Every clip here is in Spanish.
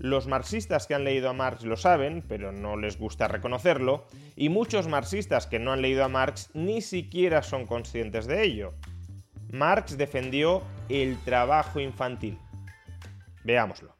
Los marxistas que han leído a Marx lo saben, pero no les gusta reconocerlo, y muchos marxistas que no han leído a Marx ni siquiera son conscientes de ello. Marx defendió el trabajo infantil. Veámoslo.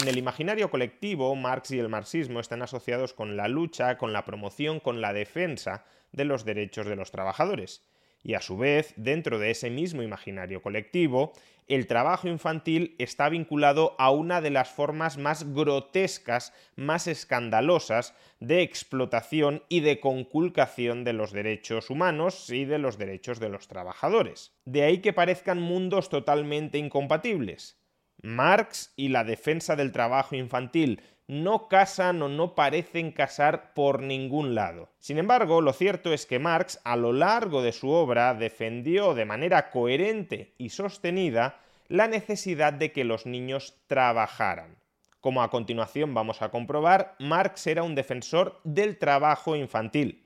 En el imaginario colectivo, Marx y el marxismo están asociados con la lucha, con la promoción, con la defensa de los derechos de los trabajadores. Y a su vez, dentro de ese mismo imaginario colectivo, el trabajo infantil está vinculado a una de las formas más grotescas, más escandalosas de explotación y de conculcación de los derechos humanos y de los derechos de los trabajadores. De ahí que parezcan mundos totalmente incompatibles. Marx y la defensa del trabajo infantil no casan o no parecen casar por ningún lado. Sin embargo, lo cierto es que Marx a lo largo de su obra defendió de manera coherente y sostenida la necesidad de que los niños trabajaran. Como a continuación vamos a comprobar, Marx era un defensor del trabajo infantil.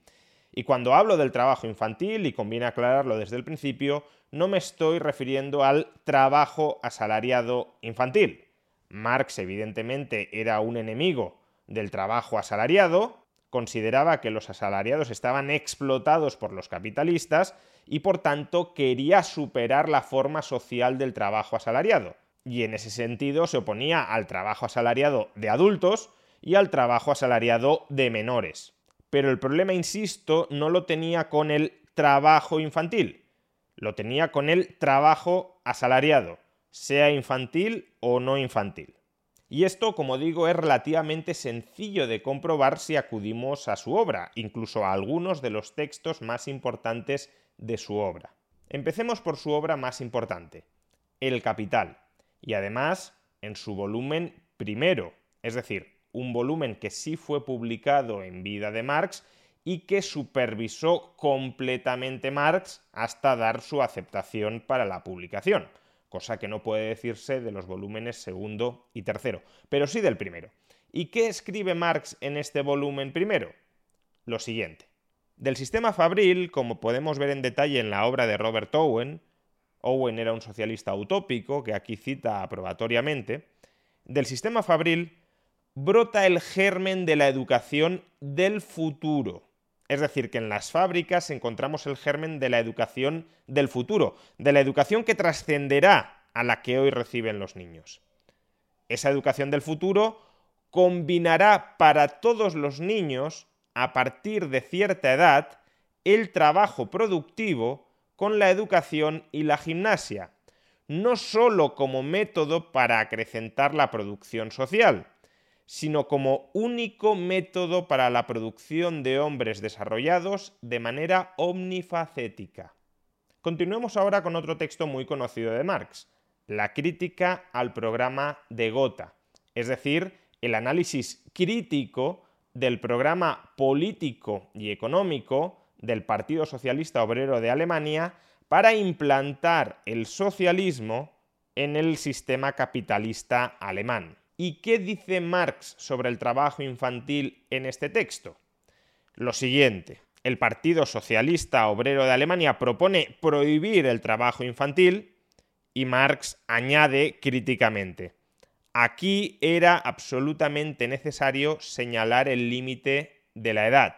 Y cuando hablo del trabajo infantil, y conviene aclararlo desde el principio, no me estoy refiriendo al trabajo asalariado infantil. Marx evidentemente era un enemigo del trabajo asalariado, consideraba que los asalariados estaban explotados por los capitalistas y por tanto quería superar la forma social del trabajo asalariado. Y en ese sentido se oponía al trabajo asalariado de adultos y al trabajo asalariado de menores. Pero el problema, insisto, no lo tenía con el trabajo infantil, lo tenía con el trabajo asalariado, sea infantil o no infantil. Y esto, como digo, es relativamente sencillo de comprobar si acudimos a su obra, incluso a algunos de los textos más importantes de su obra. Empecemos por su obra más importante, El Capital, y además en su volumen primero, es decir, un volumen que sí fue publicado en vida de Marx y que supervisó completamente Marx hasta dar su aceptación para la publicación, cosa que no puede decirse de los volúmenes segundo y tercero, pero sí del primero. ¿Y qué escribe Marx en este volumen primero? Lo siguiente. Del sistema fabril, como podemos ver en detalle en la obra de Robert Owen, Owen era un socialista utópico que aquí cita aprobatoriamente, del sistema fabril brota el germen de la educación del futuro. Es decir, que en las fábricas encontramos el germen de la educación del futuro, de la educación que trascenderá a la que hoy reciben los niños. Esa educación del futuro combinará para todos los niños, a partir de cierta edad, el trabajo productivo con la educación y la gimnasia, no sólo como método para acrecentar la producción social, sino como único método para la producción de hombres desarrollados de manera omnifacética. Continuemos ahora con otro texto muy conocido de Marx, la crítica al programa de Gotha, es decir, el análisis crítico del programa político y económico del Partido Socialista Obrero de Alemania para implantar el socialismo en el sistema capitalista alemán. ¿Y qué dice Marx sobre el trabajo infantil en este texto? Lo siguiente. El Partido Socialista Obrero de Alemania propone prohibir el trabajo infantil y Marx añade críticamente. Aquí era absolutamente necesario señalar el límite de la edad.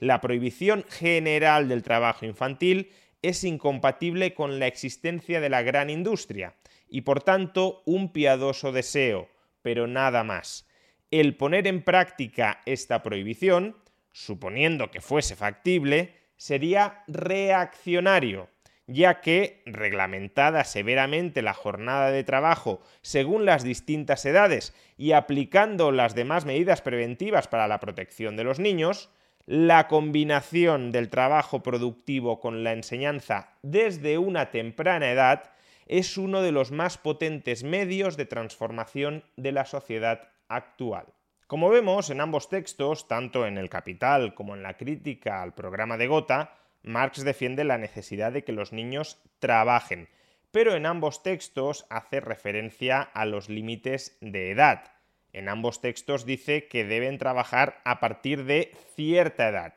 La prohibición general del trabajo infantil es incompatible con la existencia de la gran industria y por tanto un piadoso deseo, pero nada más. El poner en práctica esta prohibición, suponiendo que fuese factible, sería reaccionario, ya que, reglamentada severamente la jornada de trabajo según las distintas edades y aplicando las demás medidas preventivas para la protección de los niños, la combinación del trabajo productivo con la enseñanza desde una temprana edad es uno de los más potentes medios de transformación de la sociedad actual. Como vemos en ambos textos, tanto en El Capital como en la crítica al programa de Gotha, Marx defiende la necesidad de que los niños trabajen, pero en ambos textos hace referencia a los límites de edad. En ambos textos dice que deben trabajar a partir de cierta edad.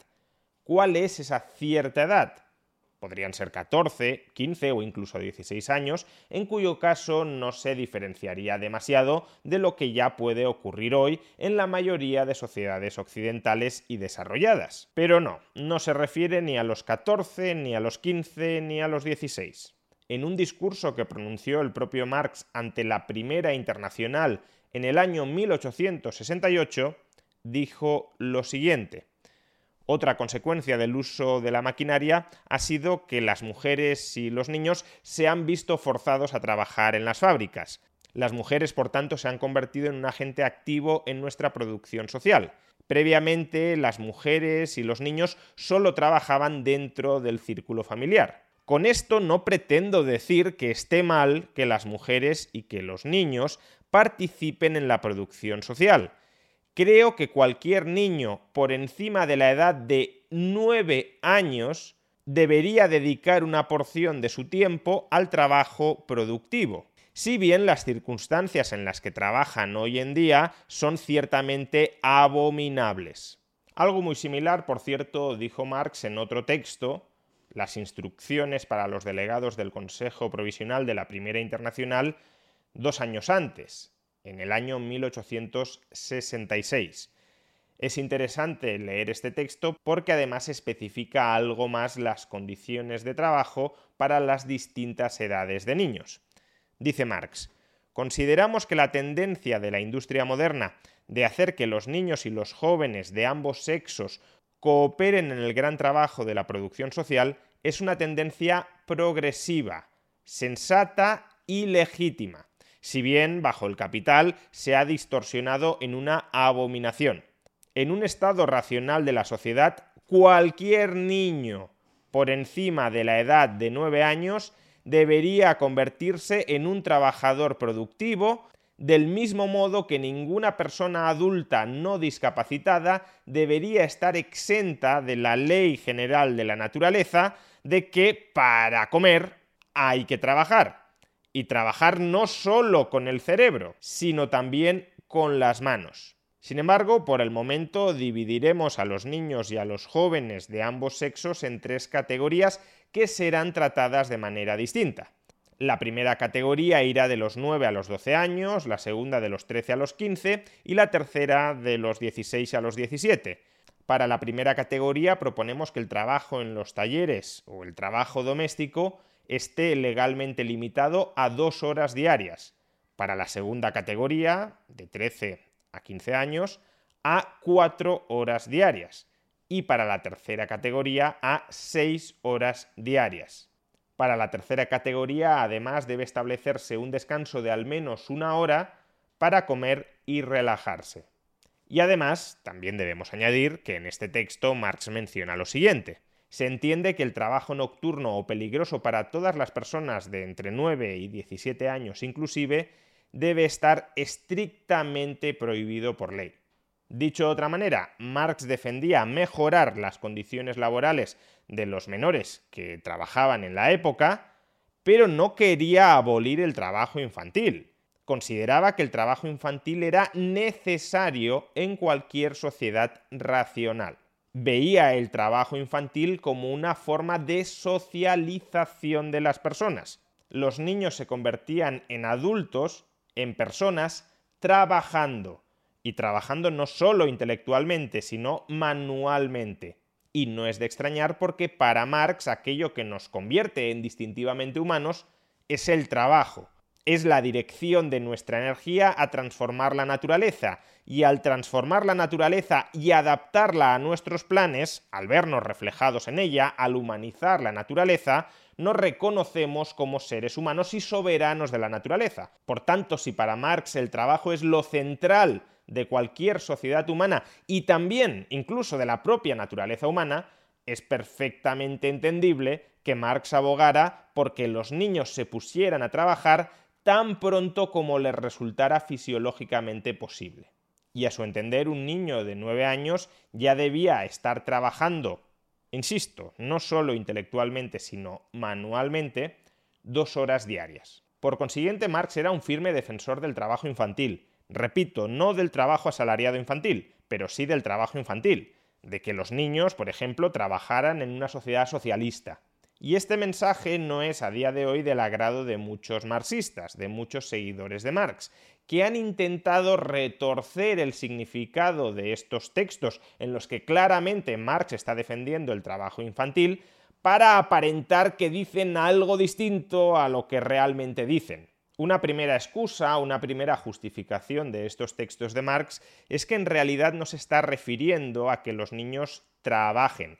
¿Cuál es esa cierta edad? Podrían ser 14, 15 o incluso 16 años, en cuyo caso no se diferenciaría demasiado de lo que ya puede ocurrir hoy en la mayoría de sociedades occidentales y desarrolladas. Pero no, no se refiere ni a los 14, ni a los 15, ni a los 16. En un discurso que pronunció el propio Marx ante la Primera Internacional en el año 1868, dijo lo siguiente. Otra consecuencia del uso de la maquinaria ha sido que las mujeres y los niños se han visto forzados a trabajar en las fábricas. Las mujeres, por tanto, se han convertido en un agente activo en nuestra producción social. Previamente, las mujeres y los niños solo trabajaban dentro del círculo familiar. Con esto no pretendo decir que esté mal que las mujeres y que los niños participen en la producción social. Creo que cualquier niño por encima de la edad de 9 años debería dedicar una porción de su tiempo al trabajo productivo. Si bien las circunstancias en las que trabajan hoy en día son ciertamente abominables. Algo muy similar, por cierto, dijo Marx en otro texto, las instrucciones para los delegados del Consejo Provisional de la Primera Internacional dos años antes, en el año 1866. Es interesante leer este texto porque además especifica algo más las condiciones de trabajo para las distintas edades de niños. Dice Marx, consideramos que la tendencia de la industria moderna de hacer que los niños y los jóvenes de ambos sexos cooperen en el gran trabajo de la producción social es una tendencia progresiva, sensata y legítima si bien bajo el capital se ha distorsionado en una abominación. En un estado racional de la sociedad, cualquier niño por encima de la edad de 9 años debería convertirse en un trabajador productivo del mismo modo que ninguna persona adulta no discapacitada debería estar exenta de la ley general de la naturaleza de que para comer hay que trabajar y trabajar no solo con el cerebro, sino también con las manos. Sin embargo, por el momento dividiremos a los niños y a los jóvenes de ambos sexos en tres categorías que serán tratadas de manera distinta. La primera categoría irá de los 9 a los 12 años, la segunda de los 13 a los 15 y la tercera de los 16 a los 17. Para la primera categoría proponemos que el trabajo en los talleres o el trabajo doméstico esté legalmente limitado a dos horas diarias. Para la segunda categoría, de 13 a 15 años, a cuatro horas diarias. Y para la tercera categoría, a seis horas diarias. Para la tercera categoría, además, debe establecerse un descanso de al menos una hora para comer y relajarse. Y además, también debemos añadir que en este texto Marx menciona lo siguiente se entiende que el trabajo nocturno o peligroso para todas las personas de entre 9 y 17 años inclusive debe estar estrictamente prohibido por ley. Dicho de otra manera, Marx defendía mejorar las condiciones laborales de los menores que trabajaban en la época, pero no quería abolir el trabajo infantil. Consideraba que el trabajo infantil era necesario en cualquier sociedad racional veía el trabajo infantil como una forma de socialización de las personas. Los niños se convertían en adultos, en personas, trabajando. Y trabajando no solo intelectualmente, sino manualmente. Y no es de extrañar porque para Marx aquello que nos convierte en distintivamente humanos es el trabajo. Es la dirección de nuestra energía a transformar la naturaleza. Y al transformar la naturaleza y adaptarla a nuestros planes, al vernos reflejados en ella, al humanizar la naturaleza, nos reconocemos como seres humanos y soberanos de la naturaleza. Por tanto, si para Marx el trabajo es lo central de cualquier sociedad humana y también incluso de la propia naturaleza humana, es perfectamente entendible que Marx abogara porque los niños se pusieran a trabajar tan pronto como les resultara fisiológicamente posible. Y a su entender, un niño de nueve años ya debía estar trabajando, insisto, no solo intelectualmente, sino manualmente, dos horas diarias. Por consiguiente, Marx era un firme defensor del trabajo infantil. Repito, no del trabajo asalariado infantil, pero sí del trabajo infantil, de que los niños, por ejemplo, trabajaran en una sociedad socialista, y este mensaje no es a día de hoy del agrado de muchos marxistas, de muchos seguidores de Marx, que han intentado retorcer el significado de estos textos en los que claramente Marx está defendiendo el trabajo infantil para aparentar que dicen algo distinto a lo que realmente dicen. Una primera excusa, una primera justificación de estos textos de Marx es que en realidad no se está refiriendo a que los niños trabajen,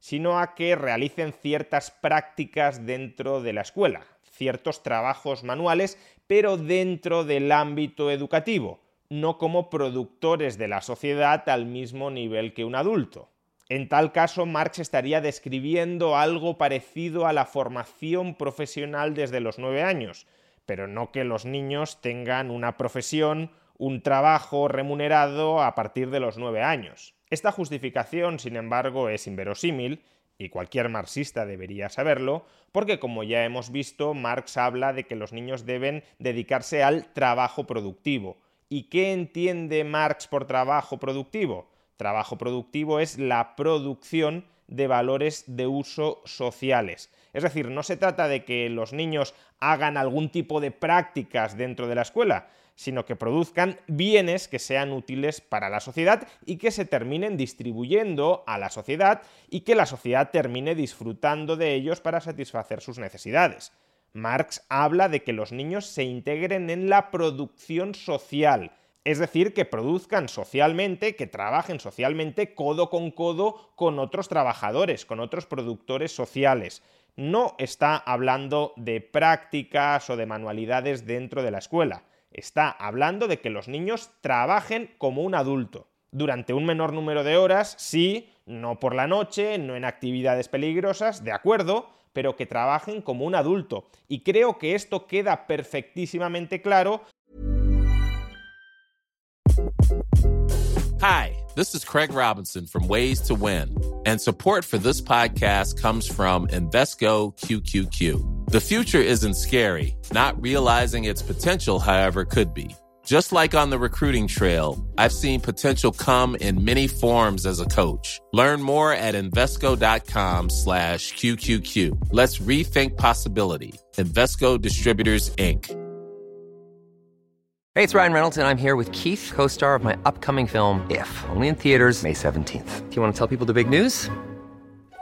sino a que realicen ciertas prácticas dentro de la escuela, ciertos trabajos manuales, pero dentro del ámbito educativo, no como productores de la sociedad al mismo nivel que un adulto. En tal caso, Marx estaría describiendo algo parecido a la formación profesional desde los nueve años, pero no que los niños tengan una profesión, un trabajo remunerado a partir de los nueve años. Esta justificación, sin embargo, es inverosímil, y cualquier marxista debería saberlo, porque como ya hemos visto, Marx habla de que los niños deben dedicarse al trabajo productivo. ¿Y qué entiende Marx por trabajo productivo? Trabajo productivo es la producción de valores de uso sociales. Es decir, no se trata de que los niños hagan algún tipo de prácticas dentro de la escuela, sino que produzcan bienes que sean útiles para la sociedad y que se terminen distribuyendo a la sociedad y que la sociedad termine disfrutando de ellos para satisfacer sus necesidades. Marx habla de que los niños se integren en la producción social, es decir, que produzcan socialmente, que trabajen socialmente codo con codo con otros trabajadores, con otros productores sociales. No está hablando de prácticas o de manualidades dentro de la escuela está hablando de que los niños trabajen como un adulto. Durante un menor número de horas, sí, no por la noche, no en actividades peligrosas, de acuerdo, pero que trabajen como un adulto. Y creo que esto queda perfectísimamente claro. Hi, this is Craig Robinson from Ways to Win, and support for this podcast comes from Invesco QQQ. The future isn't scary. Not realizing its potential, however, could be. Just like on the recruiting trail, I've seen potential come in many forms as a coach. Learn more at Invesco.com slash QQQ. Let's rethink possibility. Investco Distributors, Inc. Hey, it's Ryan Reynolds, and I'm here with Keith, co-star of my upcoming film, If, only in theaters May 17th. Do you want to tell people the big news?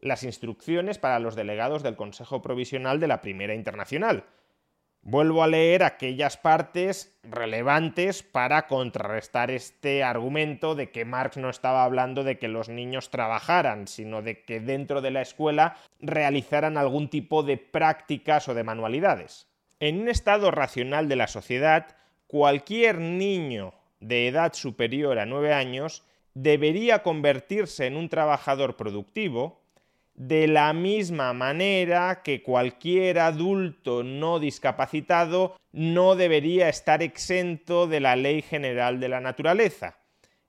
las instrucciones para los delegados del Consejo Provisional de la Primera Internacional. Vuelvo a leer aquellas partes relevantes para contrarrestar este argumento de que Marx no estaba hablando de que los niños trabajaran, sino de que dentro de la escuela realizaran algún tipo de prácticas o de manualidades. En un estado racional de la sociedad, cualquier niño de edad superior a 9 años debería convertirse en un trabajador productivo de la misma manera que cualquier adulto no discapacitado no debería estar exento de la ley general de la naturaleza.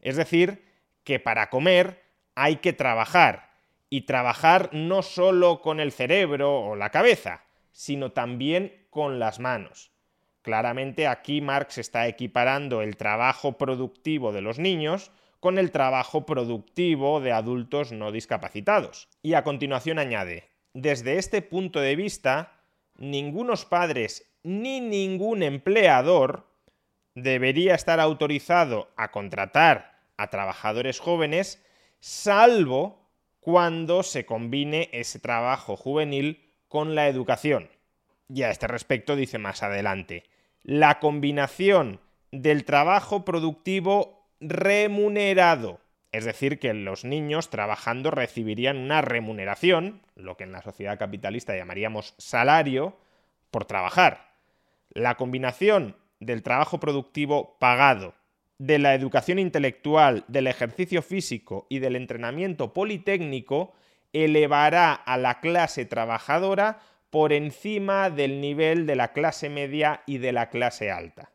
Es decir, que para comer hay que trabajar, y trabajar no solo con el cerebro o la cabeza, sino también con las manos. Claramente aquí Marx está equiparando el trabajo productivo de los niños con el trabajo productivo de adultos no discapacitados. Y a continuación añade, desde este punto de vista, ningunos padres ni ningún empleador debería estar autorizado a contratar a trabajadores jóvenes, salvo cuando se combine ese trabajo juvenil con la educación. Y a este respecto dice más adelante, la combinación del trabajo productivo remunerado, es decir, que los niños trabajando recibirían una remuneración, lo que en la sociedad capitalista llamaríamos salario, por trabajar. La combinación del trabajo productivo pagado, de la educación intelectual, del ejercicio físico y del entrenamiento politécnico elevará a la clase trabajadora por encima del nivel de la clase media y de la clase alta.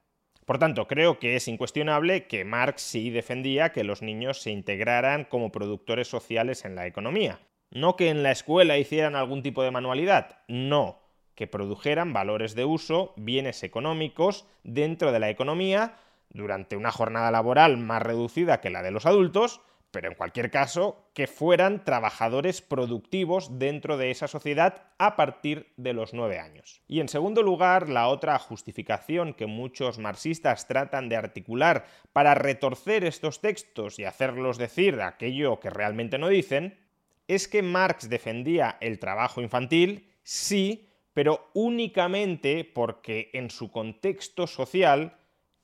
Por tanto, creo que es incuestionable que Marx sí defendía que los niños se integraran como productores sociales en la economía. No que en la escuela hicieran algún tipo de manualidad, no, que produjeran valores de uso, bienes económicos dentro de la economía durante una jornada laboral más reducida que la de los adultos, pero en cualquier caso, que fueran trabajadores productivos dentro de esa sociedad a partir de los nueve años. Y en segundo lugar, la otra justificación que muchos marxistas tratan de articular para retorcer estos textos y hacerlos decir aquello que realmente no dicen, es que Marx defendía el trabajo infantil, sí, pero únicamente porque en su contexto social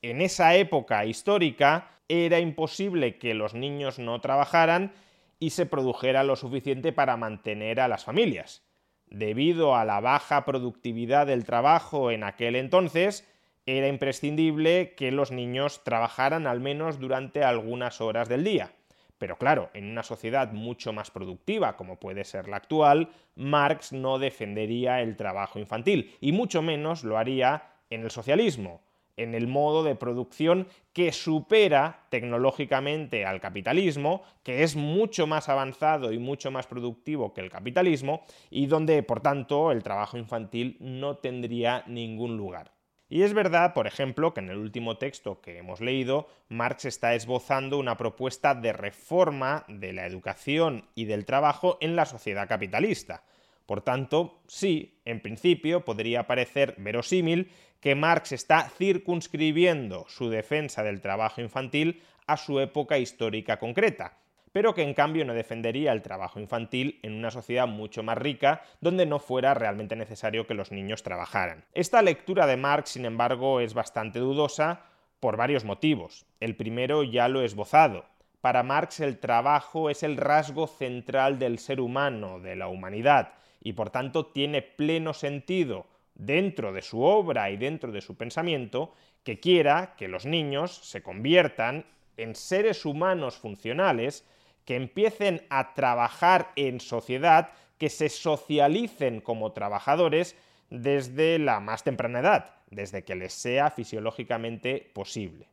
en esa época histórica era imposible que los niños no trabajaran y se produjera lo suficiente para mantener a las familias. Debido a la baja productividad del trabajo en aquel entonces, era imprescindible que los niños trabajaran al menos durante algunas horas del día. Pero claro, en una sociedad mucho más productiva como puede ser la actual, Marx no defendería el trabajo infantil y mucho menos lo haría en el socialismo en el modo de producción que supera tecnológicamente al capitalismo, que es mucho más avanzado y mucho más productivo que el capitalismo, y donde, por tanto, el trabajo infantil no tendría ningún lugar. Y es verdad, por ejemplo, que en el último texto que hemos leído, Marx está esbozando una propuesta de reforma de la educación y del trabajo en la sociedad capitalista. Por tanto, sí, en principio podría parecer verosímil que Marx está circunscribiendo su defensa del trabajo infantil a su época histórica concreta, pero que en cambio no defendería el trabajo infantil en una sociedad mucho más rica donde no fuera realmente necesario que los niños trabajaran. Esta lectura de Marx, sin embargo, es bastante dudosa por varios motivos. El primero ya lo he esbozado. Para Marx el trabajo es el rasgo central del ser humano, de la humanidad, y por tanto tiene pleno sentido dentro de su obra y dentro de su pensamiento que quiera que los niños se conviertan en seres humanos funcionales, que empiecen a trabajar en sociedad, que se socialicen como trabajadores desde la más temprana edad, desde que les sea fisiológicamente posible.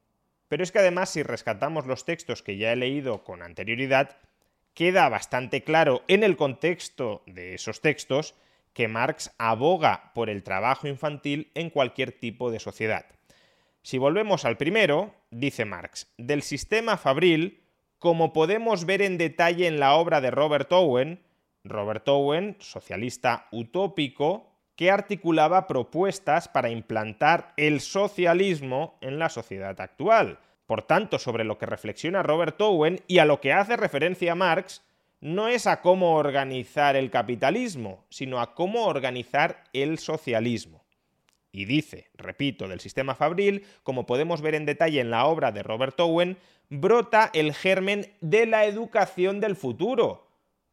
Pero es que además si rescatamos los textos que ya he leído con anterioridad, queda bastante claro en el contexto de esos textos que Marx aboga por el trabajo infantil en cualquier tipo de sociedad. Si volvemos al primero, dice Marx, del sistema fabril, como podemos ver en detalle en la obra de Robert Owen, Robert Owen, socialista utópico, que articulaba propuestas para implantar el socialismo en la sociedad actual. Por tanto, sobre lo que reflexiona Robert Owen y a lo que hace referencia Marx, no es a cómo organizar el capitalismo, sino a cómo organizar el socialismo. Y dice, repito, del sistema fabril, como podemos ver en detalle en la obra de Robert Owen, brota el germen de la educación del futuro.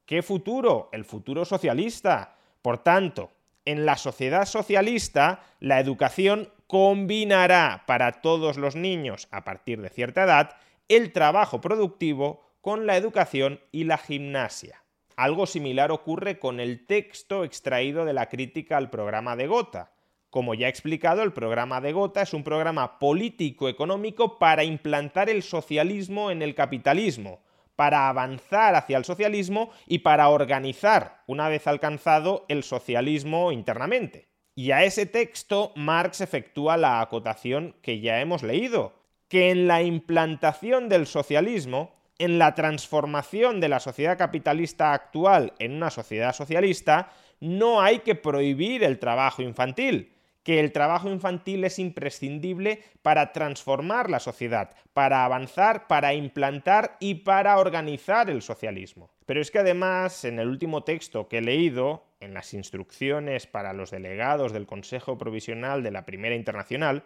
¿Qué futuro? El futuro socialista. Por tanto, en la sociedad socialista, la educación combinará para todos los niños a partir de cierta edad el trabajo productivo con la educación y la gimnasia. Algo similar ocurre con el texto extraído de la crítica al programa de Gotha. Como ya he explicado, el programa de Gotha es un programa político-económico para implantar el socialismo en el capitalismo, para avanzar hacia el socialismo y para organizar, una vez alcanzado, el socialismo internamente. Y a ese texto Marx efectúa la acotación que ya hemos leído, que en la implantación del socialismo, en la transformación de la sociedad capitalista actual en una sociedad socialista, no hay que prohibir el trabajo infantil, que el trabajo infantil es imprescindible para transformar la sociedad, para avanzar, para implantar y para organizar el socialismo. Pero es que además, en el último texto que he leído, en las instrucciones para los delegados del Consejo Provisional de la Primera Internacional,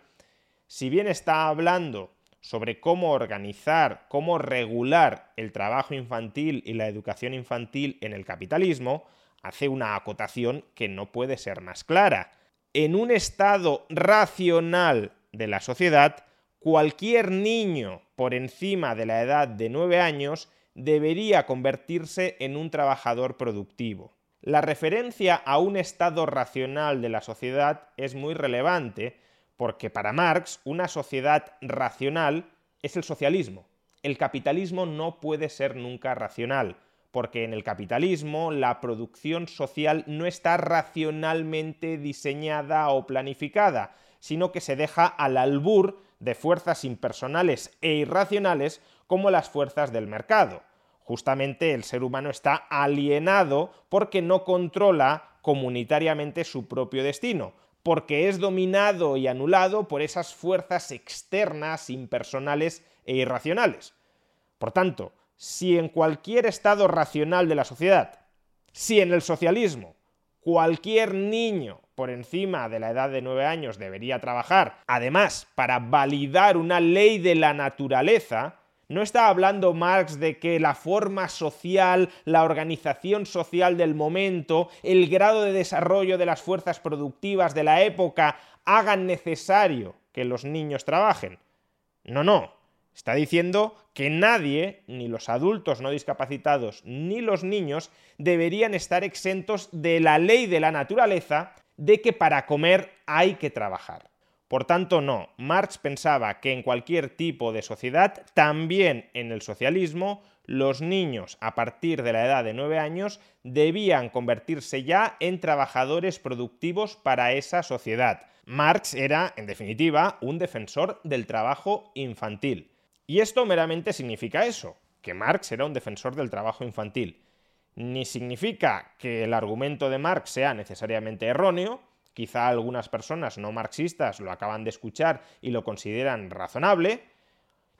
si bien está hablando sobre cómo organizar, cómo regular el trabajo infantil y la educación infantil en el capitalismo, hace una acotación que no puede ser más clara en un estado racional de la sociedad, cualquier niño por encima de la edad de 9 años debería convertirse en un trabajador productivo. La referencia a un estado racional de la sociedad es muy relevante porque para Marx una sociedad racional es el socialismo. El capitalismo no puede ser nunca racional porque en el capitalismo la producción social no está racionalmente diseñada o planificada, sino que se deja al albur de fuerzas impersonales e irracionales como las fuerzas del mercado. Justamente el ser humano está alienado porque no controla comunitariamente su propio destino, porque es dominado y anulado por esas fuerzas externas, impersonales e irracionales. Por tanto, si en cualquier estado racional de la sociedad, si en el socialismo, cualquier niño por encima de la edad de 9 años debería trabajar, además, para validar una ley de la naturaleza, no está hablando Marx de que la forma social, la organización social del momento, el grado de desarrollo de las fuerzas productivas de la época hagan necesario que los niños trabajen. No, no. Está diciendo que nadie, ni los adultos no discapacitados, ni los niños, deberían estar exentos de la ley de la naturaleza de que para comer hay que trabajar. Por tanto, no, Marx pensaba que en cualquier tipo de sociedad, también en el socialismo, los niños a partir de la edad de 9 años debían convertirse ya en trabajadores productivos para esa sociedad. Marx era, en definitiva, un defensor del trabajo infantil. Y esto meramente significa eso, que Marx era un defensor del trabajo infantil. Ni significa que el argumento de Marx sea necesariamente erróneo, quizá algunas personas no marxistas lo acaban de escuchar y lo consideran razonable,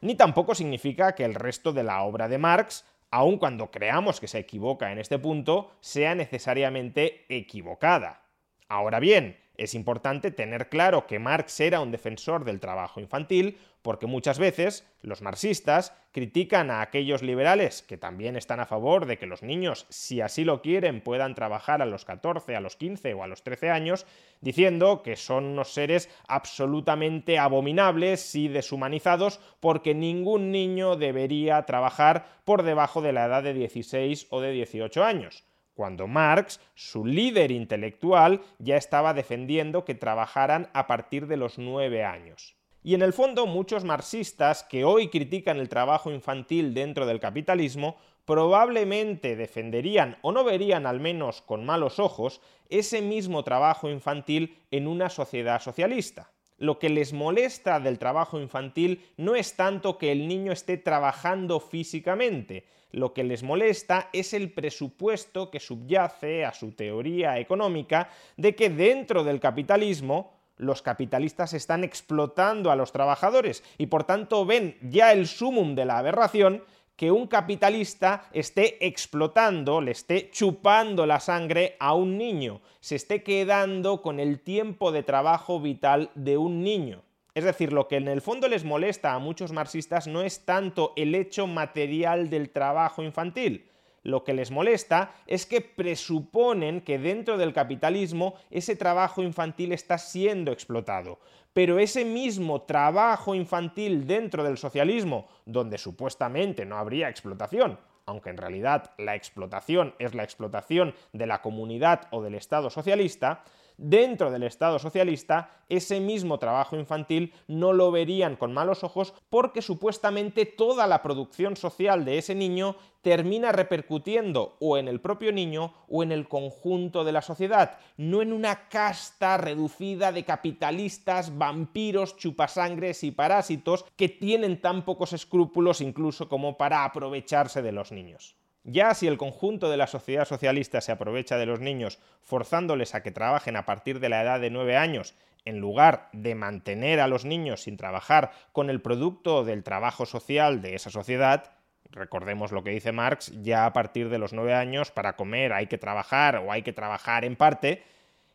ni tampoco significa que el resto de la obra de Marx, aun cuando creamos que se equivoca en este punto, sea necesariamente equivocada. Ahora bien, es importante tener claro que Marx era un defensor del trabajo infantil, porque muchas veces los marxistas critican a aquellos liberales que también están a favor de que los niños, si así lo quieren, puedan trabajar a los 14, a los 15 o a los 13 años, diciendo que son unos seres absolutamente abominables y deshumanizados porque ningún niño debería trabajar por debajo de la edad de 16 o de 18 años cuando Marx, su líder intelectual, ya estaba defendiendo que trabajaran a partir de los nueve años. Y en el fondo muchos marxistas que hoy critican el trabajo infantil dentro del capitalismo probablemente defenderían o no verían al menos con malos ojos ese mismo trabajo infantil en una sociedad socialista. Lo que les molesta del trabajo infantil no es tanto que el niño esté trabajando físicamente, lo que les molesta es el presupuesto que subyace a su teoría económica de que dentro del capitalismo los capitalistas están explotando a los trabajadores y por tanto ven ya el sumum de la aberración que un capitalista esté explotando, le esté chupando la sangre a un niño, se esté quedando con el tiempo de trabajo vital de un niño. Es decir, lo que en el fondo les molesta a muchos marxistas no es tanto el hecho material del trabajo infantil. Lo que les molesta es que presuponen que dentro del capitalismo ese trabajo infantil está siendo explotado. Pero ese mismo trabajo infantil dentro del socialismo, donde supuestamente no habría explotación, aunque en realidad la explotación es la explotación de la comunidad o del Estado socialista, dentro del Estado socialista ese mismo trabajo infantil no lo verían con malos ojos porque supuestamente toda la producción social de ese niño termina repercutiendo o en el propio niño o en el conjunto de la sociedad, no en una casta reducida de capitalistas, vampiros, chupasangres y parásitos que tienen tan pocos escrúpulos incluso como para aprovecharse de los niños. Ya si el conjunto de la sociedad socialista se aprovecha de los niños forzándoles a que trabajen a partir de la edad de 9 años, en lugar de mantener a los niños sin trabajar con el producto del trabajo social de esa sociedad, recordemos lo que dice Marx, ya a partir de los 9 años para comer hay que trabajar o hay que trabajar en parte,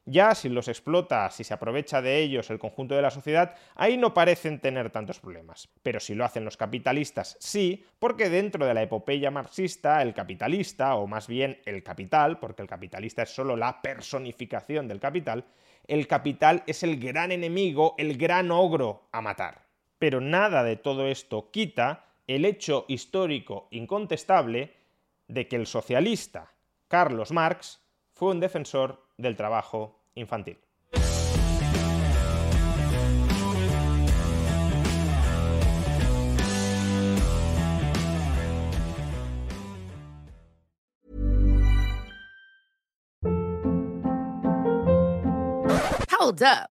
ya si los explota, si se aprovecha de ellos el conjunto de la sociedad, ahí no parecen tener tantos problemas. Pero si lo hacen los capitalistas, sí, porque dentro de la epopeya marxista, el capitalista, o más bien el capital, porque el capitalista es solo la personificación del capital, el capital es el gran enemigo, el gran ogro a matar. Pero nada de todo esto quita el hecho histórico incontestable de que el socialista Carlos Marx fue un defensor del trabajo infantil. Hold up.